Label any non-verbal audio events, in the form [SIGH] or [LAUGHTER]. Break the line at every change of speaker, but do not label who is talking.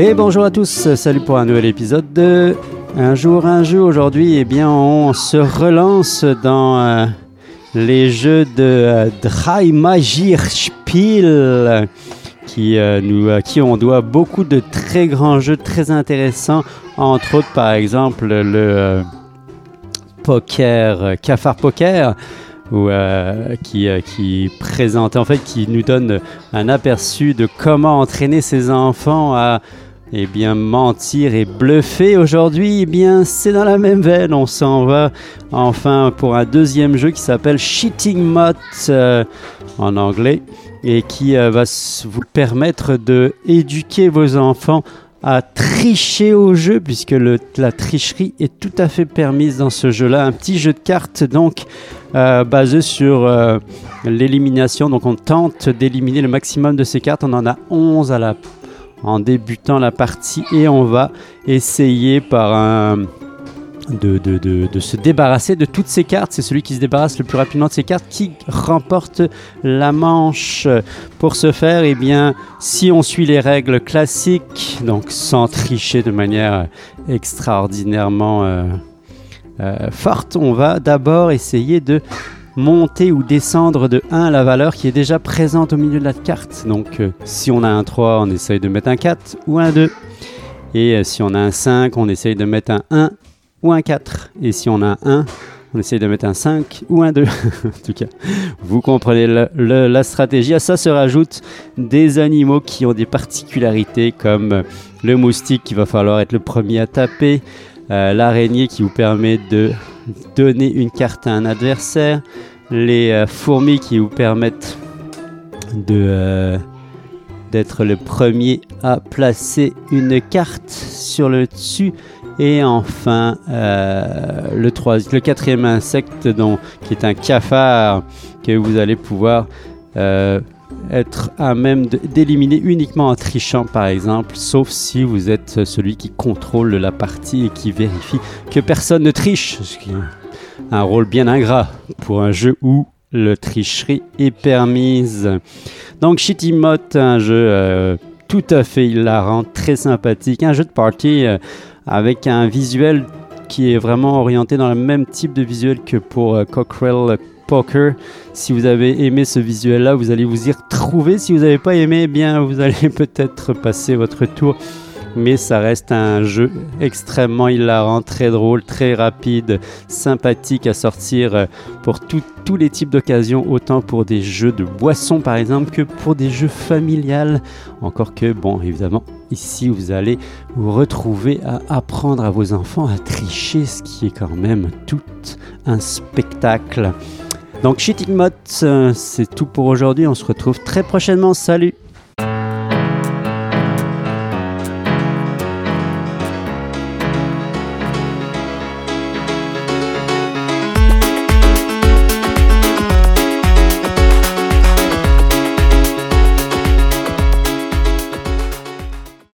Et bonjour à tous, salut pour un nouvel épisode de Un jour un jeu. Aujourd'hui, eh bien, on se relance dans euh, les jeux de euh, qui, euh, nous, à qui on doit beaucoup de très grands jeux très intéressants, entre autres par exemple le poker, Cafard Poker ou qui, qui présente en fait qui nous donne un aperçu de comment entraîner ses enfants à eh bien, mentir et bluffer aujourd'hui, eh bien, c'est dans la même veine. On s'en va enfin pour un deuxième jeu qui s'appelle Cheating Mot euh, en anglais et qui euh, va vous permettre de éduquer vos enfants à tricher au jeu puisque la tricherie est tout à fait permise dans ce jeu-là. Un petit jeu de cartes donc euh, basé sur l'élimination. Donc on tente d'éliminer le maximum de ces cartes. On en a 11 à la en débutant la partie et on va essayer par un... De, de, de, se débarrasser de toutes ces cartes. C'est celui qui se débarrasse le plus rapidement de ces cartes qui remporte la manche. Pour ce faire, eh bien, si on suit les règles classiques, donc sans tricher de manière extraordinairement euh, euh, forte, on va d'abord essayer de monter ou descendre de 1 la valeur qui est déjà présente au milieu de la carte. Donc euh, si on a un 3, on essaye de mettre un 4 ou un 2. Et euh, si on a un 5, on essaye de mettre un 1 ou un 4. Et si on a un 1, on essaye de mettre un 5 ou un 2. [LAUGHS] en tout cas, vous comprenez la stratégie. À ça se rajoutent des animaux qui ont des particularités comme le moustique qui va falloir être le premier à taper, euh, l'araignée qui vous permet de donner une carte à un adversaire, les euh, fourmis qui vous permettent de euh, d'être le premier à placer une carte sur le dessus. Et enfin le, le quatrième insecte qui est un cafard que vous allez pouvoir être à même d'éliminer uniquement en trichant par exemple, sauf si vous êtes celui qui contrôle la partie et qui vérifie que personne ne triche, ce qui est un rôle bien ingrat pour un jeu où le tricherie est permise. Donc Shitty Mot, un jeu euh, tout à fait hilarant, très sympathique, un jeu de party euh, avec un visuel qui est vraiment orienté dans le même type de visuel que pour euh, Cockrell Poker. Si vous avez aimé ce visuel-là, vous allez vous y retrouver. Si vous n'avez pas aimé, eh bien, vous [LAUGHS] allez peut-être passer votre tour. Mais ça reste un jeu extrêmement hilarant, très drôle, très rapide, sympathique à sortir euh, pour tous les types d'occasions, autant pour des jeux de boissons par exemple que pour des jeux familiales. Encore que, bon, évidemment, ici vous allez vous retrouver à apprendre à vos enfants à tricher, ce qui est quand même tout un spectacle. Donc Cheating Mode, euh, c'est tout pour aujourd'hui. On se retrouve très prochainement. Salut